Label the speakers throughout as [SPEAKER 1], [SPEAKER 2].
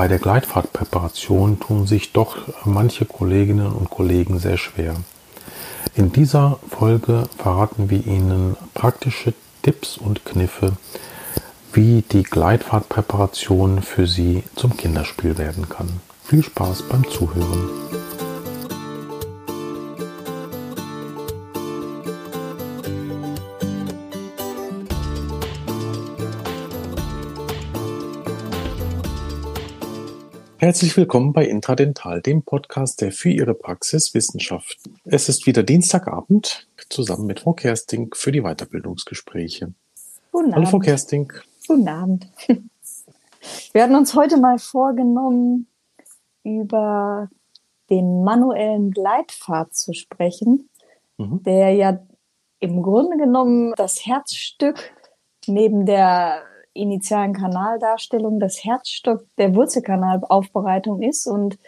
[SPEAKER 1] bei der Gleitfahrtpräparation tun sich doch manche Kolleginnen und Kollegen sehr schwer. In dieser Folge verraten wir Ihnen praktische Tipps und Kniffe, wie die Gleitfahrtpräparation für Sie zum Kinderspiel werden kann. Viel Spaß beim Zuhören. Herzlich willkommen bei Intradental, dem Podcast, der für Ihre Praxis Wissenschaft. Es ist wieder Dienstagabend, zusammen mit Frau Kersting für die Weiterbildungsgespräche.
[SPEAKER 2] Guten
[SPEAKER 1] Hallo Frau Kersting.
[SPEAKER 2] Guten Abend. Wir hatten uns heute mal vorgenommen, über den manuellen Gleitpfad zu sprechen, mhm. der ja im Grunde genommen das Herzstück neben der initialen Kanaldarstellung das Herzstock der Wurzelkanalaufbereitung ist und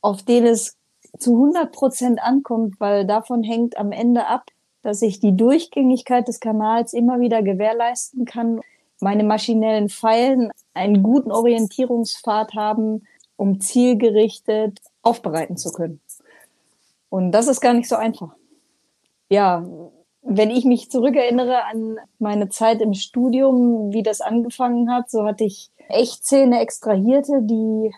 [SPEAKER 2] auf den es zu 100 Prozent ankommt, weil davon hängt am Ende ab, dass ich die Durchgängigkeit des Kanals immer wieder gewährleisten kann, meine maschinellen Pfeilen einen guten Orientierungspfad haben, um zielgerichtet aufbereiten zu können. Und das ist gar nicht so einfach. Ja, wenn ich mich zurückerinnere an meine Zeit im Studium, wie das angefangen hat, so hatte ich Echtzähne extrahierte, die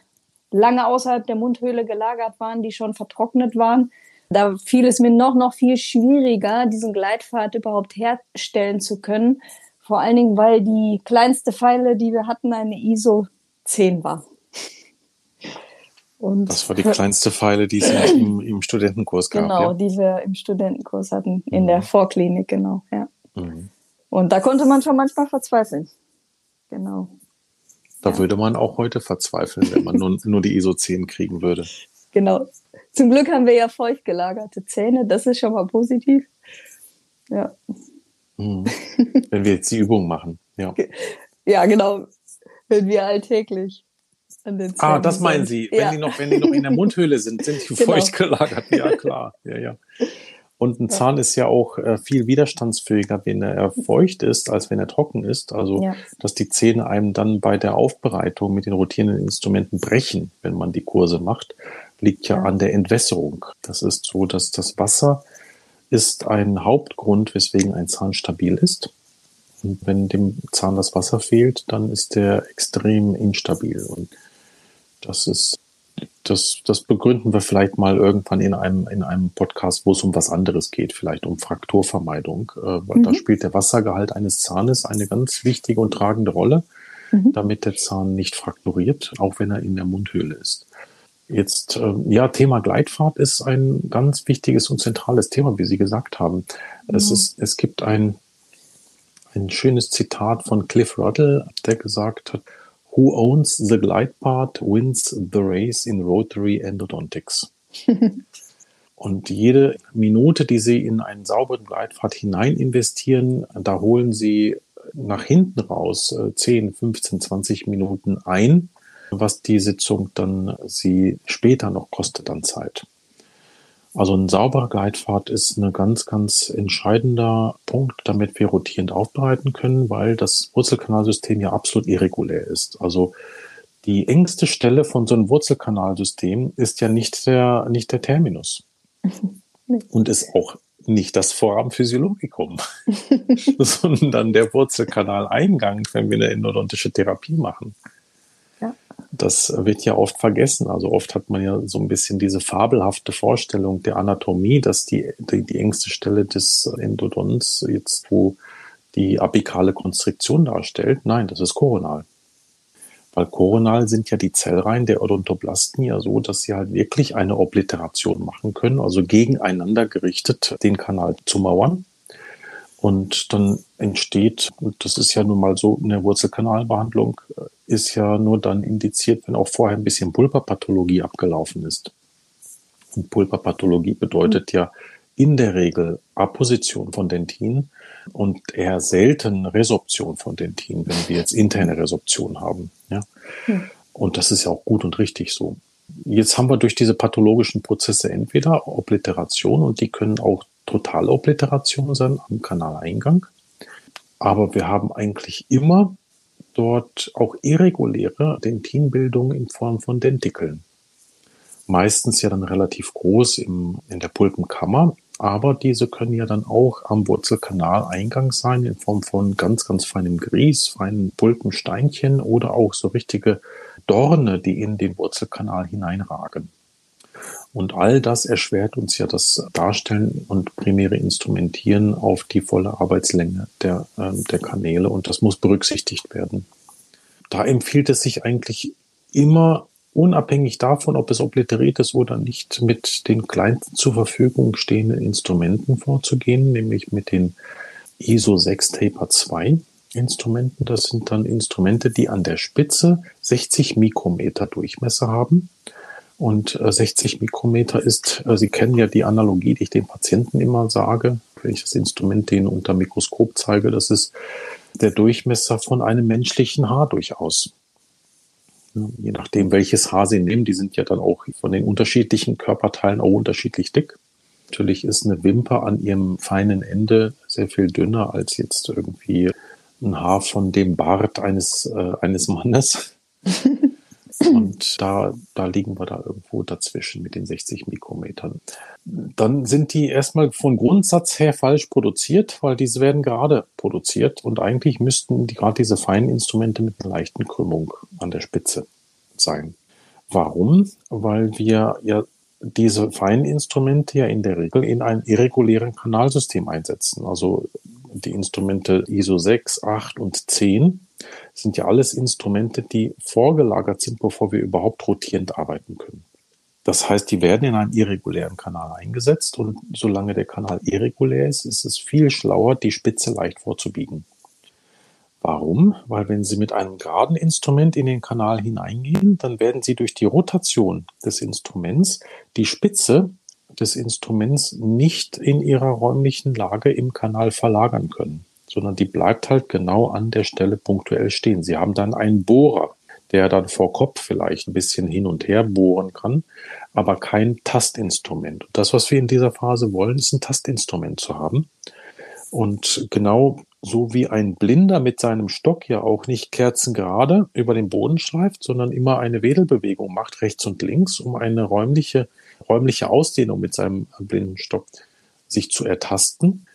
[SPEAKER 2] lange außerhalb der Mundhöhle gelagert waren, die schon vertrocknet waren. Da fiel es mir noch, noch viel schwieriger, diesen Gleitpfad überhaupt herstellen zu können. Vor allen Dingen, weil die kleinste Pfeile, die wir hatten, eine ISO 10 war.
[SPEAKER 1] Und das war die kleinste Pfeile, die es im, im Studentenkurs
[SPEAKER 2] gab. Genau,
[SPEAKER 1] ja?
[SPEAKER 2] die wir im Studentenkurs hatten, in mhm. der Vorklinik, genau, ja. Mhm. Und da konnte man schon manchmal verzweifeln. Genau.
[SPEAKER 1] Da ja. würde man auch heute verzweifeln, wenn man nur, nur die ISO 10 kriegen würde.
[SPEAKER 2] Genau. Zum Glück haben wir ja feucht gelagerte Zähne, das ist schon mal positiv. Ja.
[SPEAKER 1] Mhm. Wenn wir jetzt die Übung machen, ja.
[SPEAKER 2] Ja, genau. Wenn wir alltäglich
[SPEAKER 1] Ah, das meinen Sie. Wenn, die noch, wenn die noch in der Mundhöhle sind, sind die genau. feucht gelagert. Ja, klar. Ja, ja. Und ein Zahn ist ja auch äh, viel widerstandsfähiger, wenn er feucht ist, als wenn er trocken ist. Also, ja. dass die Zähne einem dann bei der Aufbereitung mit den rotierenden Instrumenten brechen, wenn man die Kurse macht, liegt ja, ja. an der Entwässerung. Das ist so, dass das Wasser ist ein Hauptgrund, weswegen ein Zahn stabil ist. Und wenn dem Zahn das Wasser fehlt, dann ist der extrem instabil. Und das ist, das, das begründen wir vielleicht mal irgendwann in einem, in einem Podcast, wo es um was anderes geht, vielleicht um Frakturvermeidung, äh, weil mhm. da spielt der Wassergehalt eines Zahnes eine ganz wichtige und tragende Rolle, mhm. damit der Zahn nicht frakturiert, auch wenn er in der Mundhöhle ist. Jetzt, äh, ja, Thema Gleitfahrt ist ein ganz wichtiges und zentrales Thema, wie Sie gesagt haben. Mhm. Es ist, es gibt ein, ein schönes Zitat von Cliff Ruddle, der gesagt hat, Who owns the glide path wins the race in rotary endodontics. Und jede Minute, die Sie in einen sauberen Gleitpfad hinein investieren, da holen Sie nach hinten raus 10, 15, 20 Minuten ein, was die Sitzung dann Sie später noch kostet an Zeit. Also ein sauberer Gleitpfad ist ein ganz, ganz entscheidender Punkt, damit wir rotierend aufbereiten können, weil das Wurzelkanalsystem ja absolut irregulär ist. Also die engste Stelle von so einem Wurzelkanalsystem ist ja nicht der, nicht der Terminus. Und ist auch nicht das Vorhaben Physiologikum, sondern der Wurzelkanaleingang, wenn wir eine endodontische Therapie machen das wird ja oft vergessen. Also oft hat man ja so ein bisschen diese fabelhafte Vorstellung der Anatomie, dass die, die, die engste Stelle des Endodons jetzt, wo die apikale Konstriktion darstellt. Nein, das ist koronal. Weil koronal sind ja die Zellreihen der Odontoblasten ja so, dass sie halt wirklich eine Obliteration machen können, also gegeneinander gerichtet den Kanal zu mauern. Und dann entsteht, und das ist ja nun mal so in der Wurzelkanalbehandlung, ist ja nur dann indiziert, wenn auch vorher ein bisschen Pulperpathologie abgelaufen ist. Und Pulperpathologie bedeutet ja in der Regel Apposition von Dentin und eher selten Resorption von Dentin, wenn wir jetzt interne Resorption haben. Ja? Hm. Und das ist ja auch gut und richtig so. Jetzt haben wir durch diese pathologischen Prozesse entweder Obliteration und die können auch Totalobliteration sein am Kanaleingang. Aber wir haben eigentlich immer dort auch irreguläre Dentinbildungen in Form von Dentikeln. Meistens ja dann relativ groß im, in der Pulpenkammer, aber diese können ja dann auch am Wurzelkanaleingang sein in Form von ganz, ganz feinem Grieß, feinen Pulpensteinchen oder auch so richtige Dorne, die in den Wurzelkanal hineinragen. Und all das erschwert uns ja das Darstellen und primäre Instrumentieren auf die volle Arbeitslänge der, äh, der Kanäle und das muss berücksichtigt werden. Da empfiehlt es sich eigentlich immer unabhängig davon, ob es obliteriert ist oder nicht, mit den kleinsten zur Verfügung stehenden Instrumenten vorzugehen, nämlich mit den ISO 6 Taper 2 Instrumenten. Das sind dann Instrumente, die an der Spitze 60 Mikrometer Durchmesser haben. Und 60 äh, Mikrometer ist, äh, Sie kennen ja die Analogie, die ich den Patienten immer sage, wenn ich das Instrument denen unter Mikroskop zeige, das ist der Durchmesser von einem menschlichen Haar durchaus. Je nachdem, welches Haar Sie nehmen, die sind ja dann auch von den unterschiedlichen Körperteilen auch unterschiedlich dick. Natürlich ist eine Wimper an ihrem feinen Ende sehr viel dünner als jetzt irgendwie ein Haar von dem Bart eines, äh, eines Mannes. Und da, da liegen wir da irgendwo dazwischen mit den 60 Mikrometern. Dann sind die erstmal von Grundsatz her falsch produziert, weil diese werden gerade produziert und eigentlich müssten die gerade diese feinen Instrumente mit einer leichten Krümmung an der Spitze sein. Warum? Weil wir ja diese feinen Instrumente ja in der Regel in einem irregulären Kanalsystem einsetzen. Also die Instrumente ISO 6, 8 und 10 sind ja alles Instrumente, die vorgelagert sind, bevor wir überhaupt rotierend arbeiten können. Das heißt, die werden in einem irregulären Kanal eingesetzt und solange der Kanal irregulär ist, ist es viel schlauer, die Spitze leicht vorzubiegen. Warum? Weil wenn Sie mit einem geraden Instrument in den Kanal hineingehen, dann werden Sie durch die Rotation des Instruments die Spitze des Instruments nicht in ihrer räumlichen Lage im Kanal verlagern können, sondern die bleibt halt genau an der Stelle punktuell stehen. Sie haben dann einen Bohrer, der dann vor Kopf vielleicht ein bisschen hin und her bohren kann, aber kein Tastinstrument. Und das, was wir in dieser Phase wollen, ist ein Tastinstrument zu haben. Und genau so wie ein Blinder mit seinem Stock ja auch nicht kerzengerade über den Boden schleift, sondern immer eine Wedelbewegung macht, rechts und links, um eine räumliche, räumliche Ausdehnung mit seinem blinden Stock sich zu ertasten,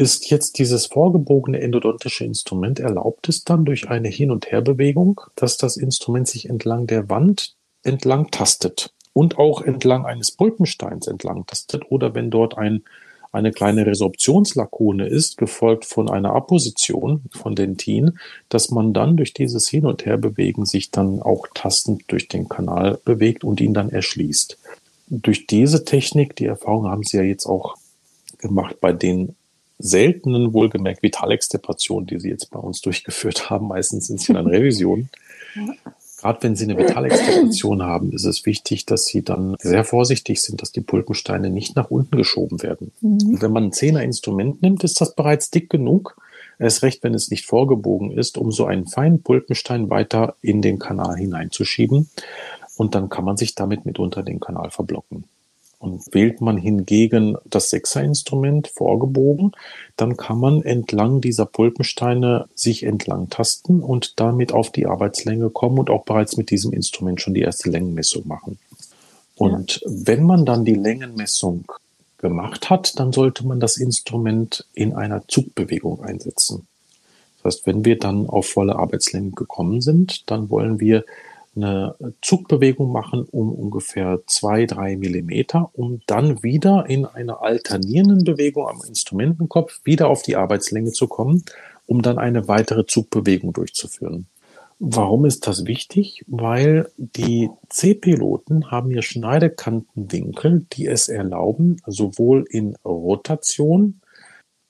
[SPEAKER 1] ist jetzt dieses vorgebogene endodontische Instrument erlaubt es dann durch eine Hin- und Herbewegung, dass das Instrument sich entlang der Wand entlang tastet und auch entlang eines Pulpensteins entlang tastet oder wenn dort ein, eine kleine Resorptionslakune ist, gefolgt von einer Apposition von Dentin, dass man dann durch dieses Hin- und Herbewegen sich dann auch tastend durch den Kanal bewegt und ihn dann erschließt. Durch diese Technik, die Erfahrung haben Sie ja jetzt auch gemacht bei den seltenen, wohlgemerkt, Vitalextirpationen, die Sie jetzt bei uns durchgeführt haben. Meistens sind es ja dann Revisionen. Ja. Gerade wenn Sie eine Vitalextirpation haben, ist es wichtig, dass Sie dann sehr vorsichtig sind, dass die Pulpensteine nicht nach unten geschoben werden. Mhm. wenn man ein Zehnerinstrument nimmt, ist das bereits dick genug. Erst recht, wenn es nicht vorgebogen ist, um so einen feinen Pulpenstein weiter in den Kanal hineinzuschieben. Und dann kann man sich damit mitunter den Kanal verblocken. Und wählt man hingegen das Sechserinstrument vorgebogen, dann kann man entlang dieser Pulpensteine sich entlang tasten und damit auf die Arbeitslänge kommen und auch bereits mit diesem Instrument schon die erste Längenmessung machen. Und ja. wenn man dann die Längenmessung gemacht hat, dann sollte man das Instrument in einer Zugbewegung einsetzen. Das heißt, wenn wir dann auf volle Arbeitslänge gekommen sind, dann wollen wir eine Zugbewegung machen um ungefähr zwei, drei Millimeter, um dann wieder in einer alternierenden Bewegung am Instrumentenkopf wieder auf die Arbeitslänge zu kommen, um dann eine weitere Zugbewegung durchzuführen. Warum ist das wichtig? Weil die C-Piloten haben hier Schneidekantenwinkel, die es erlauben, sowohl in Rotation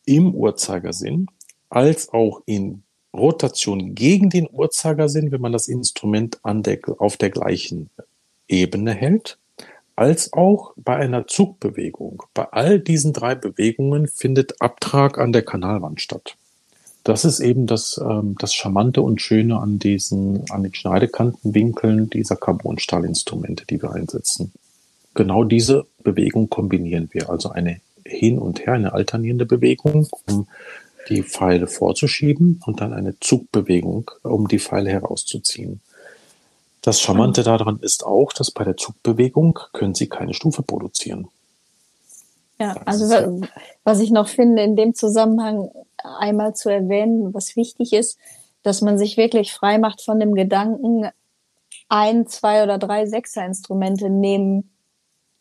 [SPEAKER 1] im Uhrzeigersinn als auch in Rotation gegen den Uhrzeigersinn, wenn man das Instrument an der, auf der gleichen Ebene hält, als auch bei einer Zugbewegung. Bei all diesen drei Bewegungen findet Abtrag an der Kanalwand statt. Das ist eben das, ähm, das Charmante und Schöne an diesen, an den Schneidekantenwinkeln dieser Carbonstahlinstrumente, die wir einsetzen. Genau diese Bewegung kombinieren wir, also eine hin und her, eine alternierende Bewegung, um die Pfeile vorzuschieben und dann eine Zugbewegung, um die Pfeile herauszuziehen. Das Charmante daran ist auch, dass bei der Zugbewegung können Sie keine Stufe produzieren.
[SPEAKER 2] Ja, also was ich noch finde, in dem Zusammenhang einmal zu erwähnen, was wichtig ist, dass man sich wirklich frei macht von dem Gedanken, ein, zwei oder drei Sechser-Instrumente nehmen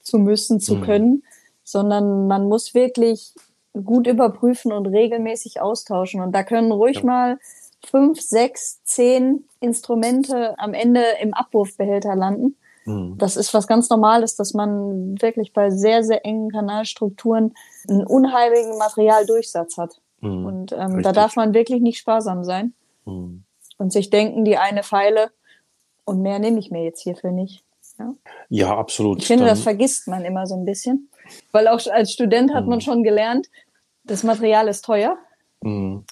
[SPEAKER 2] zu müssen, zu mhm. können, sondern man muss wirklich gut überprüfen und regelmäßig austauschen. Und da können ruhig ja. mal fünf, sechs, zehn Instrumente am Ende im Abwurfbehälter landen. Mhm. Das ist was ganz Normales, dass man wirklich bei sehr, sehr engen Kanalstrukturen einen unheimlichen Materialdurchsatz hat. Mhm. Und ähm, da darf man wirklich nicht sparsam sein mhm. und sich denken, die eine Pfeile und mehr nehme ich mir jetzt hierfür nicht.
[SPEAKER 1] Ja, ja absolut.
[SPEAKER 2] Ich finde, das vergisst man immer so ein bisschen. Weil auch als Student hat man mhm. schon gelernt, das Material ist teuer. Mhm.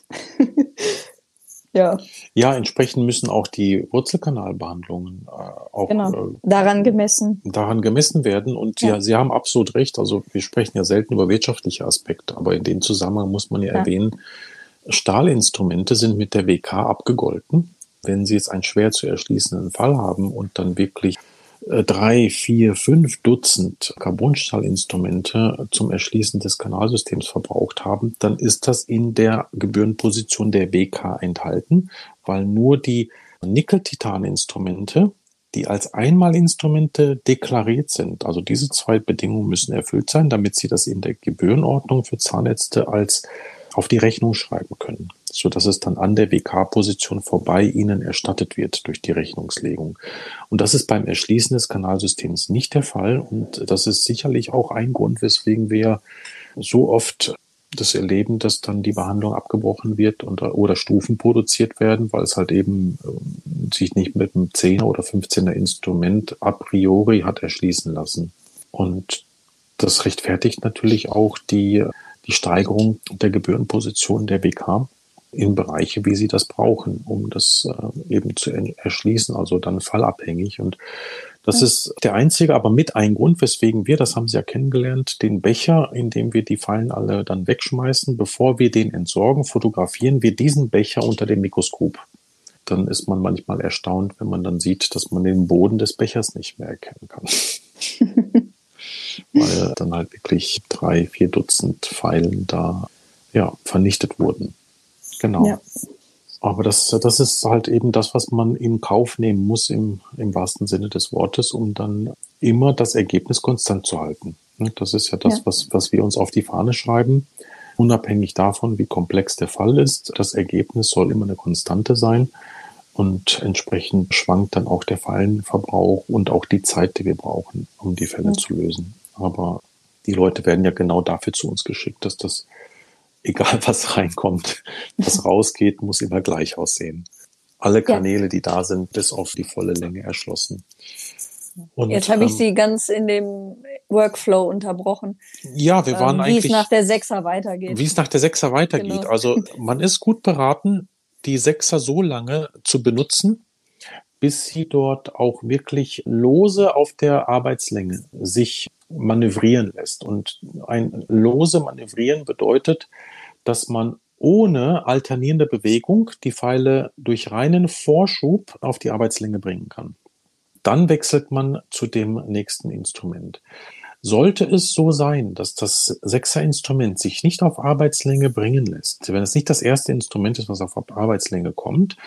[SPEAKER 1] ja. Ja, entsprechend müssen auch die Wurzelkanalbehandlungen äh, auch
[SPEAKER 2] genau. äh, daran gemessen.
[SPEAKER 1] Daran gemessen werden. Und ja. ja. Sie haben absolut recht. Also wir sprechen ja selten über wirtschaftliche Aspekte, aber in dem Zusammenhang muss man ja, ja. erwähnen, Stahlinstrumente sind mit der WK abgegolten. Wenn Sie jetzt einen schwer zu erschließenden Fall haben und dann wirklich drei, vier, fünf Dutzend Carbonstahlinstrumente zum Erschließen des Kanalsystems verbraucht haben, dann ist das in der Gebührenposition der WK enthalten, weil nur die Nickel-Titan-Instrumente, die als Einmalinstrumente deklariert sind, also diese zwei Bedingungen müssen erfüllt sein, damit Sie das in der Gebührenordnung für Zahnärzte als auf die Rechnung schreiben können, so dass es dann an der WK-Position vorbei Ihnen erstattet wird durch die Rechnungslegung. Und das ist beim Erschließen des Kanalsystems nicht der Fall. Und das ist sicherlich auch ein Grund, weswegen wir so oft das erleben, dass dann die Behandlung abgebrochen wird und, oder Stufen produziert werden, weil es halt eben äh, sich nicht mit einem 10er oder 15er Instrument a priori hat erschließen lassen. Und das rechtfertigt natürlich auch die die Steigerung der Gebührenposition der WK in Bereiche, wie sie das brauchen, um das äh, eben zu erschließen, also dann fallabhängig. Und das ist der einzige, aber mit ein Grund, weswegen wir, das haben Sie ja kennengelernt, den Becher, in dem wir die Fallen alle dann wegschmeißen, bevor wir den entsorgen, fotografieren wir diesen Becher unter dem Mikroskop. Dann ist man manchmal erstaunt, wenn man dann sieht, dass man den Boden des Bechers nicht mehr erkennen kann. weil dann halt wirklich drei, vier Dutzend Pfeilen da ja, vernichtet wurden. Genau. Ja. Aber das, das ist halt eben das, was man in Kauf nehmen muss im, im wahrsten Sinne des Wortes, um dann immer das Ergebnis konstant zu halten. Ne, das ist ja das, ja. Was, was wir uns auf die Fahne schreiben. Unabhängig davon, wie komplex der Fall ist, das Ergebnis soll immer eine Konstante sein. Und entsprechend schwankt dann auch der Fallenverbrauch und auch die Zeit, die wir brauchen, um die Fälle ja. zu lösen. Aber die Leute werden ja genau dafür zu uns geschickt, dass das, egal was reinkommt, was rausgeht, muss immer gleich aussehen. Alle Kanäle, ja. die da sind, bis auf die volle Länge erschlossen.
[SPEAKER 2] Und, Jetzt habe ich ähm, Sie ganz in dem Workflow unterbrochen.
[SPEAKER 1] Ja, wir waren ähm,
[SPEAKER 2] wie eigentlich. Wie es nach der Sechser weitergeht.
[SPEAKER 1] Wie es nach der Sechser weitergeht. Genau. Also man ist gut beraten, die Sechser so lange zu benutzen, bis sie dort auch wirklich lose auf der Arbeitslänge sich manövrieren lässt. Und ein lose Manövrieren bedeutet, dass man ohne alternierende Bewegung die Pfeile durch reinen Vorschub auf die Arbeitslänge bringen kann. Dann wechselt man zu dem nächsten Instrument. Sollte es so sein, dass das Sechser-Instrument sich nicht auf Arbeitslänge bringen lässt, wenn es nicht das erste Instrument ist, was auf Arbeitslänge kommt,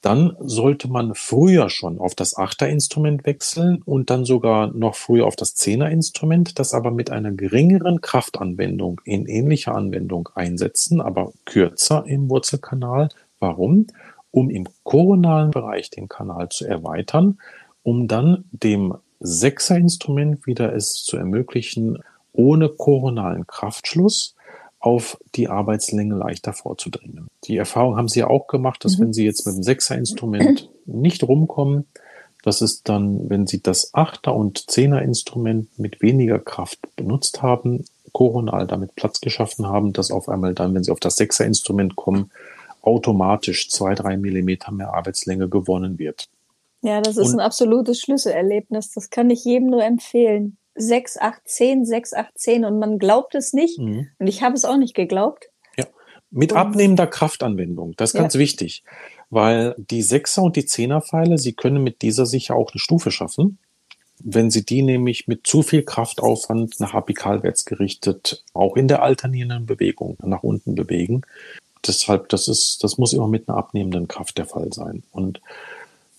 [SPEAKER 1] dann sollte man früher schon auf das Achter-Instrument wechseln und dann sogar noch früher auf das Zehner-Instrument, das aber mit einer geringeren Kraftanwendung in ähnlicher Anwendung einsetzen, aber kürzer im Wurzelkanal. Warum? Um im koronalen Bereich den Kanal zu erweitern, um dann dem Sechser-Instrument wieder es zu ermöglichen, ohne koronalen Kraftschluss auf die Arbeitslänge leichter vorzudringen. Die Erfahrung haben Sie ja auch gemacht, dass mhm. wenn Sie jetzt mit dem Sechser-Instrument nicht rumkommen, dass es dann, wenn Sie das Achter- und Zehner-Instrument mit weniger Kraft benutzt haben, koronal damit Platz geschaffen haben, dass auf einmal dann, wenn Sie auf das Sechser-Instrument kommen, automatisch zwei, drei Millimeter mehr Arbeitslänge gewonnen wird.
[SPEAKER 2] Ja, das ist und, ein absolutes Schlüsselerlebnis. Das kann ich jedem nur empfehlen. 6, 8, 10, 6, 8, 10 und man glaubt es nicht. Mhm. Und ich habe es auch nicht geglaubt.
[SPEAKER 1] Ja, Mit abnehmender Kraftanwendung, das ist ja. ganz wichtig, weil die Sechser und die Zehner-Pfeile, sie können mit dieser sicher auch eine Stufe schaffen. Wenn Sie die nämlich mit zu viel Kraftaufwand nach apikalwärts gerichtet, auch in der alternierenden Bewegung nach unten bewegen. Deshalb, das ist, das muss immer mit einer abnehmenden Kraft der Fall sein. Und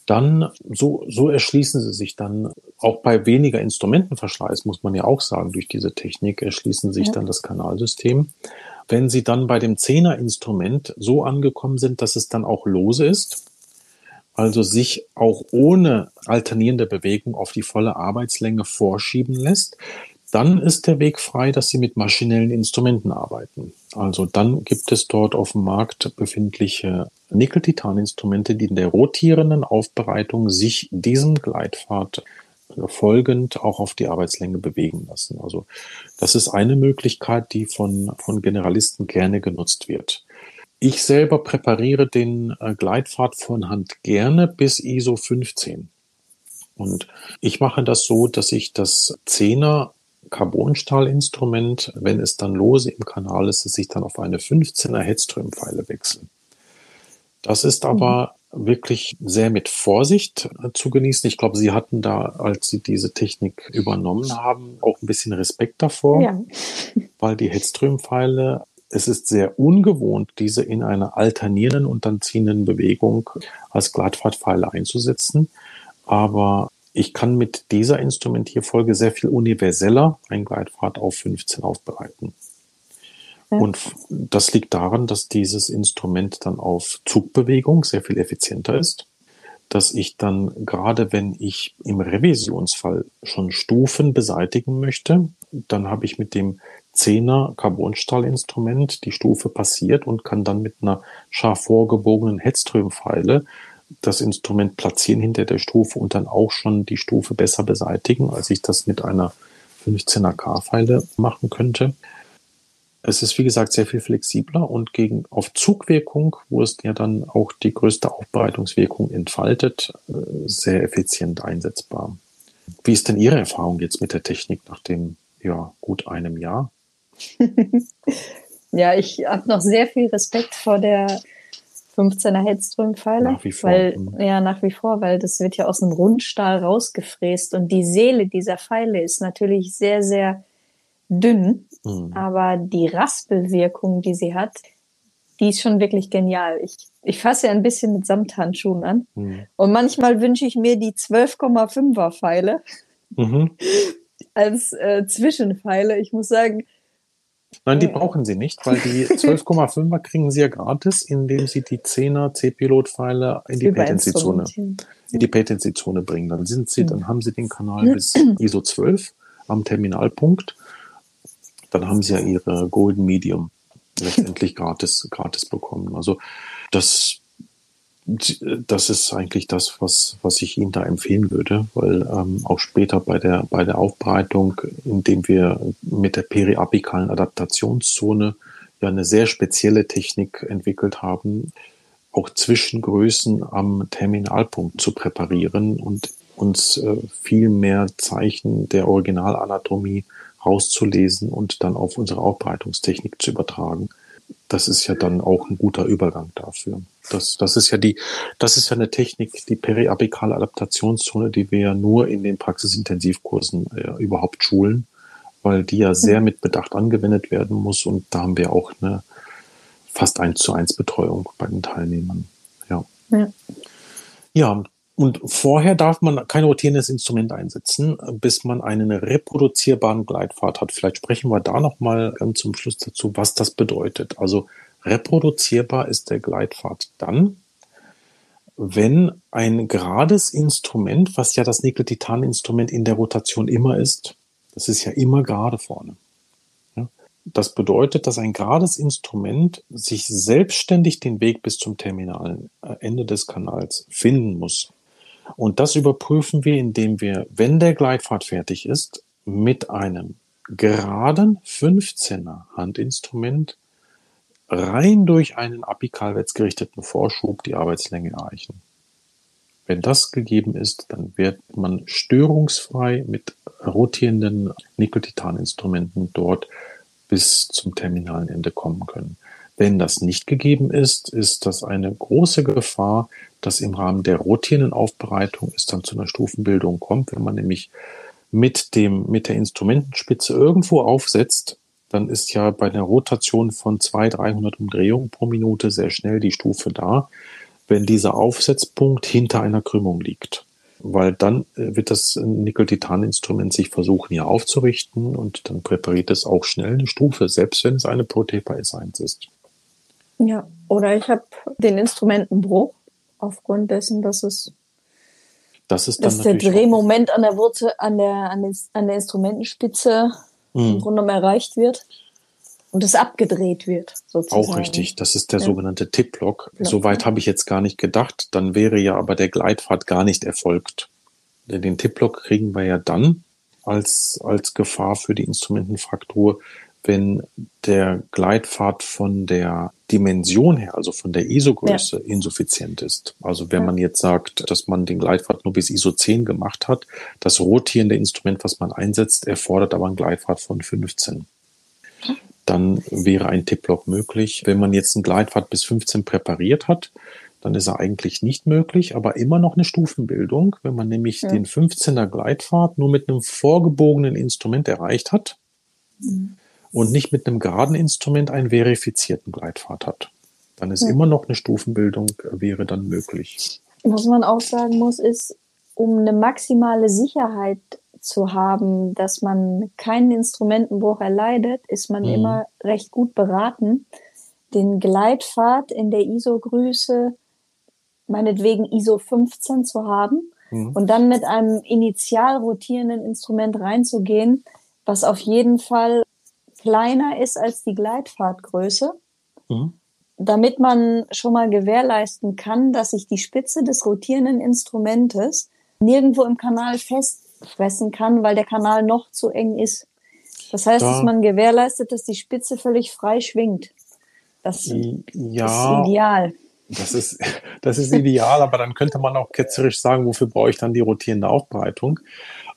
[SPEAKER 1] dann, so, so erschließen sie sich dann, auch bei weniger Instrumentenverschleiß, muss man ja auch sagen, durch diese Technik erschließen sich ja. dann das Kanalsystem. Wenn sie dann bei dem Zehnerinstrument so angekommen sind, dass es dann auch lose ist, also sich auch ohne alternierende Bewegung auf die volle Arbeitslänge vorschieben lässt, dann ist der Weg frei, dass Sie mit maschinellen Instrumenten arbeiten. Also dann gibt es dort auf dem Markt befindliche Nickel-Titan-Instrumente, die in der rotierenden Aufbereitung sich diesem Gleitpfad folgend auch auf die Arbeitslänge bewegen lassen. Also das ist eine Möglichkeit, die von, von Generalisten gerne genutzt wird. Ich selber präpariere den äh, Gleitpfad von Hand gerne bis ISO 15. Und ich mache das so, dass ich das Zehner Carbonstahlinstrument, wenn es dann lose im Kanal ist, dass ich dann auf eine 15er Headström-Pfeile wechsle. Das ist aber mhm. Wirklich sehr mit Vorsicht äh, zu genießen. Ich glaube, Sie hatten da, als Sie diese Technik übernommen haben, auch ein bisschen Respekt davor, ja. weil die Headström-Pfeile es ist sehr ungewohnt, diese in einer alternierenden und dann ziehenden Bewegung als Gleitfahrtpfeile einzusetzen. Aber ich kann mit dieser Instrumentierfolge sehr viel universeller ein Gleitpfad auf 15 aufbereiten. Und das liegt daran, dass dieses Instrument dann auf Zugbewegung sehr viel effizienter ist dass ich dann gerade wenn ich im Revisionsfall schon Stufen beseitigen möchte, dann habe ich mit dem 10er Carbonstahlinstrument die Stufe passiert und kann dann mit einer scharf vorgebogenen Headström-Pfeile das Instrument platzieren hinter der Stufe und dann auch schon die Stufe besser beseitigen, als ich das mit einer 15er K-Pfeile machen könnte. Es ist, wie gesagt, sehr viel flexibler und gegen auf Zugwirkung, wo es ja dann auch die größte Aufbereitungswirkung entfaltet, äh, sehr effizient einsetzbar. Wie ist denn Ihre Erfahrung jetzt mit der Technik nach dem ja, gut einem Jahr?
[SPEAKER 2] ja, ich habe noch sehr viel Respekt vor der 15er Headström-Pfeile. Nach wie vor. Weil, mhm. ja, nach wie vor, weil das wird ja aus dem Rundstahl rausgefräst und die Seele dieser Pfeile ist natürlich sehr, sehr dünn, mhm. aber die Raspelwirkung, die sie hat, die ist schon wirklich genial. Ich, ich fasse ja ein bisschen mit Samthandschuhen an mhm. und manchmal wünsche ich mir die 12,5er Pfeile mhm. als äh, Zwischenpfeile. Ich muss sagen,
[SPEAKER 1] Nein, die brauchen Sie nicht, weil die 12,5er kriegen Sie ja gratis, indem Sie die 10er C-Pilot-Pfeile in die Patency-Zone, in die Patency-Zone bringen. Dann sind Sie, dann haben Sie den Kanal bis ISO 12 am Terminalpunkt. Dann haben Sie ja Ihre Golden Medium letztendlich gratis, gratis bekommen. Also das das ist eigentlich das, was, was ich Ihnen da empfehlen würde, weil ähm, auch später bei der, bei der Aufbereitung, indem wir mit der periapikalen Adaptationszone ja eine sehr spezielle Technik entwickelt haben, auch Zwischengrößen am Terminalpunkt zu präparieren und uns äh, viel mehr Zeichen der Originalanatomie rauszulesen und dann auf unsere Aufbereitungstechnik zu übertragen das ist ja dann auch ein guter Übergang dafür. Das, das ist ja die, das ist ja eine Technik, die periapikale Adaptationszone, die wir ja nur in den Praxisintensivkursen äh, überhaupt schulen, weil die ja sehr mhm. mit Bedacht angewendet werden muss und da haben wir auch eine fast eins zu eins Betreuung bei den Teilnehmern. Ja. Ja, ja und vorher darf man kein rotierendes Instrument einsetzen, bis man einen reproduzierbaren Gleitpfad hat. Vielleicht sprechen wir da nochmal ganz zum Schluss dazu, was das bedeutet. Also reproduzierbar ist der Gleitpfad dann, wenn ein gerades Instrument, was ja das Nickel-Titan-Instrument in der Rotation immer ist, das ist ja immer gerade vorne. Das bedeutet, dass ein gerades Instrument sich selbstständig den Weg bis zum terminalen äh, Ende des Kanals finden muss. Und das überprüfen wir, indem wir, wenn der Gleitpfad fertig ist, mit einem geraden 15er Handinstrument rein durch einen apikalwärts gerichteten Vorschub die Arbeitslänge erreichen. Wenn das gegeben ist, dann wird man störungsfrei mit rotierenden Nickel-Titan-Instrumenten dort bis zum terminalen Ende kommen können. Wenn das nicht gegeben ist, ist das eine große Gefahr, dass im Rahmen der rotierenden Aufbereitung es dann zu einer Stufenbildung kommt. Wenn man nämlich mit dem, mit der Instrumentenspitze irgendwo aufsetzt, dann ist ja bei einer Rotation von 200, 300 Umdrehungen pro Minute sehr schnell die Stufe da, wenn dieser Aufsetzpunkt hinter einer Krümmung liegt weil dann äh, wird das Nickel-Titan-Instrument sich versuchen, hier aufzurichten und dann präpariert es auch schnell eine Stufe, selbst wenn es eine Protepa S1 ist.
[SPEAKER 2] Ja, oder ich habe den Instrumentenbruch aufgrund dessen, dass es
[SPEAKER 1] das ist
[SPEAKER 2] dann dass der Drehmoment an der Wurzel, an der, an, den, an der Instrumentenspitze mhm. im Grunde genommen erreicht wird und es abgedreht wird,
[SPEAKER 1] sozusagen. Auch richtig. Das ist der ja. sogenannte Tip-Lock. Soweit habe ich jetzt gar nicht gedacht. Dann wäre ja aber der Gleitpfad gar nicht erfolgt. Den Tip-Lock kriegen wir ja dann als, als Gefahr für die Instrumentenfraktur, wenn der Gleitpfad von der Dimension her, also von der ISO-Größe, ja. insuffizient ist. Also wenn ja. man jetzt sagt, dass man den Gleitpfad nur bis ISO 10 gemacht hat, das rotierende Instrument, was man einsetzt, erfordert aber einen Gleitpfad von 15 dann wäre ein Tipplock möglich. Wenn man jetzt einen Gleitpfad bis 15 präpariert hat, dann ist er eigentlich nicht möglich, aber immer noch eine Stufenbildung, wenn man nämlich ja. den 15er Gleitpfad nur mit einem vorgebogenen Instrument erreicht hat mhm. Und nicht mit einem geraden Instrument einen verifizierten Gleitpfad hat. Dann ist ja. immer noch eine Stufenbildung, wäre dann möglich.
[SPEAKER 2] Was man auch sagen muss, ist, um eine maximale Sicherheit zu haben, dass man keinen Instrumentenbruch erleidet, ist man mhm. immer recht gut beraten, den Gleitpfad in der ISO-Größe, meinetwegen ISO 15 zu haben mhm. und dann mit einem initial rotierenden Instrument reinzugehen, was auf jeden Fall kleiner ist als die Gleitpfadgröße, mhm. damit man schon mal gewährleisten kann, dass sich die Spitze des rotierenden Instrumentes nirgendwo im Kanal fest fressen kann, weil der Kanal noch zu eng ist. Das heißt, da, dass man gewährleistet, dass die Spitze völlig frei schwingt. Das ja, ist ideal.
[SPEAKER 1] Das ist, das ist ideal, aber dann könnte man auch ketzerisch sagen, wofür brauche ich dann die rotierende Aufbereitung?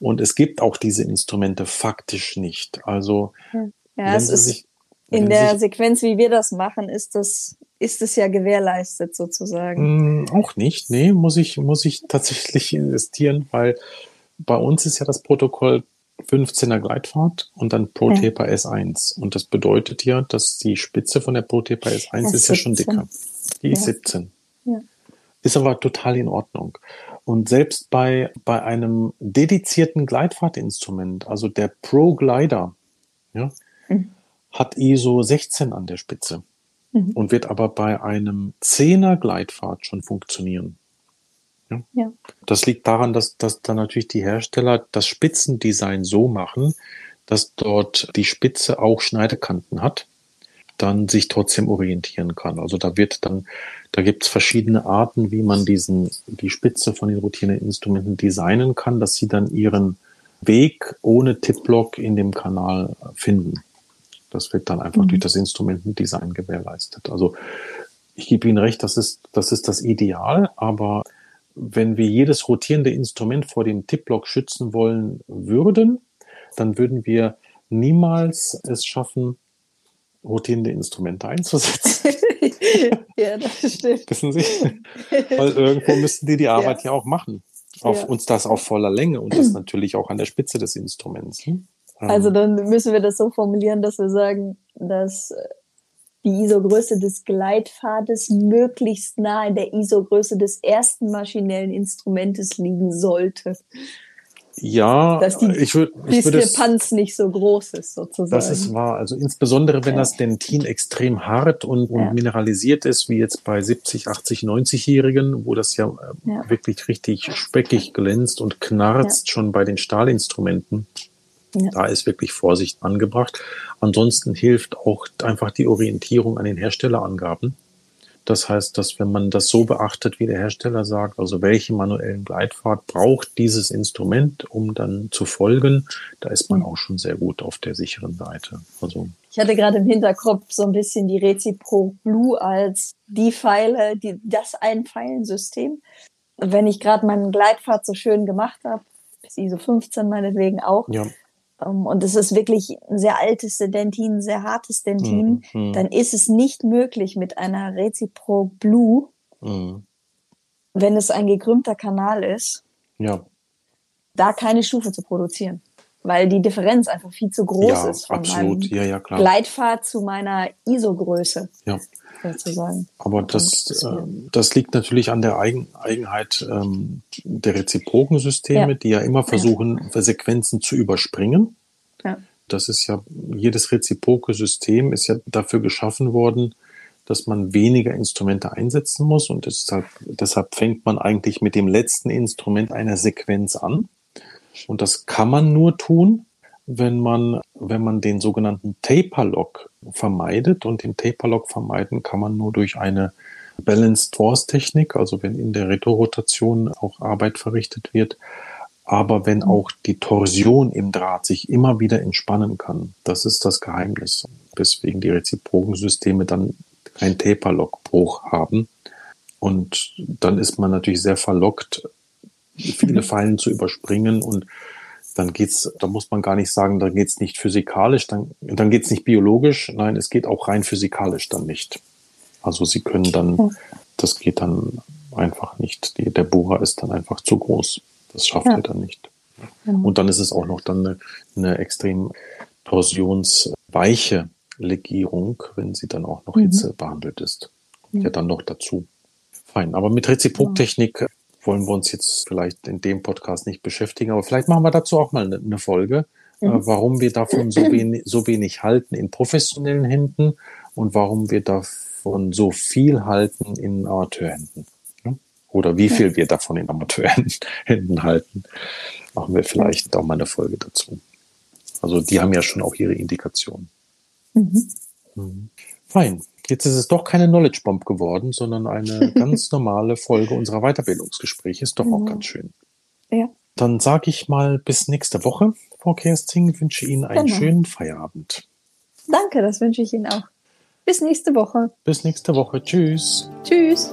[SPEAKER 1] Und es gibt auch diese Instrumente faktisch nicht. Also,
[SPEAKER 2] ja, ja es ist in der Sequenz, wie wir das machen, ist das, ist es ja gewährleistet sozusagen.
[SPEAKER 1] Mh, hm, auch nicht. Nee, muss ich, muss ich tatsächlich investieren, weil bei uns ist ja das Protokoll 15er Gleitfahrt und dann ProTaper ja. S1. Und das bedeutet ja, dass die Spitze von der ProTaper S1 ist, ist ja schon dicker. Die ja. ist 17. Ja. Ist aber total in Ordnung. Und selbst bei, bei einem dedizierten Gleitfahrtinstrument, also der Pro Glider, ja. Hat ISO 16 an der Spitze mhm. und wird aber bei einem 10er Gleitfahrt schon funktionieren. Ja. Das liegt daran, dass, dass dann natürlich die Hersteller das Spitzendesign so machen, dass dort die Spitze auch Schneidekanten hat, dann sich trotzdem orientieren kann. Also da wird dann, da gibt es verschiedene Arten, wie man diesen, die Spitze von den rotierenden Instrumenten designen kann, dass sie dann ihren Weg ohne Tippblock in dem Kanal finden. Das wird dann einfach mhm. durch das Instrumentendesign gewährleistet. Also ich gebe Ihnen recht, das ist, das ist das Ideal, aber wenn wir jedes rotierende Instrument vor dem Tippblock schützen wollen würden, dann würden wir niemals es schaffen, rotierende Instrumente einzusetzen.
[SPEAKER 2] ja, das stimmt.
[SPEAKER 1] Wissen Sie? Weil irgendwo müssten die die Arbeit ja, ja auch machen. Auf ja. uns das auf voller Länge und das natürlich auch an der Spitze des Instruments. Hm?
[SPEAKER 2] Also dann müssen wir das so formulieren, dass wir sagen, dass die ISO-Größe des Gleitpfades möglichst nahe der ISO-Größe des ersten maschinellen Instrumentes liegen sollte.
[SPEAKER 1] Ja,
[SPEAKER 2] dass die
[SPEAKER 1] ich würde
[SPEAKER 2] Diskrepanz nicht so groß ist, sozusagen.
[SPEAKER 1] Das ist wahr. Also insbesondere, wenn ja. das Dentin extrem hart und, und ja. mineralisiert ist, wie jetzt bei 70, 80, 90-Jährigen, wo das ja, ja, wirklich richtig speckig glänzt und knarzt schon bei den Stahlinstrumenten. Ja. Da ist wirklich Vorsicht angebracht. Ansonsten hilft auch einfach die Orientierung an den Herstellerangaben. Das heißt, dass wenn man das so beachtet, wie der Hersteller sagt, also welche manuellen Gleitfahrt braucht dieses Instrument, um dann zu folgen, da ist man auch schon sehr gut auf der sicheren Seite. Also
[SPEAKER 2] ich hatte gerade im Hinterkopf so ein bisschen die Recipro Blue als die Pfeile, die, das Einpfeilensystem. Wenn ich gerade meinen Gleitfahrt so schön gemacht habe, bis ISO 15 meinetwegen auch, ja und es ist wirklich ein sehr altes Dentin, ein sehr hartes Dentin, mhm. dann ist es nicht möglich mit einer Recipro Blue, mhm. wenn es ein gekrümmter Kanal ist,
[SPEAKER 1] ja.
[SPEAKER 2] da keine Stufe zu produzieren. Weil die Differenz einfach viel zu groß ja, ist von absolut. meinem ja, ja, Gleitfahrt zu meiner ISO-Größe.
[SPEAKER 1] Ja sozusagen. Aber das, äh, das liegt natürlich an der Eigen, Eigenheit ähm, der reziproken Systeme, ja. die ja immer versuchen, ja. Sequenzen zu überspringen. Ja. Das ist ja, jedes reziproke System ist ja dafür geschaffen worden, dass man weniger Instrumente einsetzen muss und deshalb, deshalb fängt man eigentlich mit dem letzten Instrument einer Sequenz an. Und das kann man nur tun, wenn man, wenn man den sogenannten Taper-Lock vermeidet. Und den Taper-Lock vermeiden kann man nur durch eine Balanced Force Technik, also wenn in der Retrorotation auch Arbeit verrichtet wird, aber wenn auch die Torsion im Draht sich immer wieder entspannen kann. Das ist das Geheimnis, weswegen die reziproken Systeme dann ein Taper-Lock-Bruch haben. Und dann ist man natürlich sehr verlockt, viele Fallen zu überspringen und dann geht's, da muss man gar nicht sagen, da geht's nicht physikalisch, dann, dann geht's nicht biologisch, nein, es geht auch rein physikalisch dann nicht. Also sie können dann, das geht dann einfach nicht. Die, der Bohrer ist dann einfach zu groß. Das schafft ja. er dann nicht. Genau. Und dann ist es auch noch dann eine, eine extrem torsionsweiche Legierung, wenn sie dann auch noch mhm. Hitze behandelt ist. Ja. ja dann noch dazu. Fein. Aber mit Reziproktechnik wollen wir uns jetzt vielleicht in dem Podcast nicht beschäftigen, aber vielleicht machen wir dazu auch mal eine, Folge, äh, mhm. warum wir davon so wenig, so wenig halten in professionellen Händen und warum wir davon so viel halten in Amateurhänden. Oder wie viel wir davon in Amateurhänden halten. Machen wir vielleicht auch mal eine Folge dazu. Also die haben ja schon auch ihre Indikationen. Mhm. Mhm. Fein. Jetzt ist es doch keine Knowledge Bomb geworden, sondern eine ganz normale Folge unserer Weiterbildungsgespräche. Ist doch auch ganz schön. Ja. Dann sage ich mal bis nächste Woche, Frau Kersting. Wünsche Ihnen einen genau. schönen Feierabend.
[SPEAKER 2] Danke, das wünsche ich Ihnen auch. Bis nächste Woche.
[SPEAKER 1] Bis nächste Woche. Tschüss.
[SPEAKER 2] Tschüss.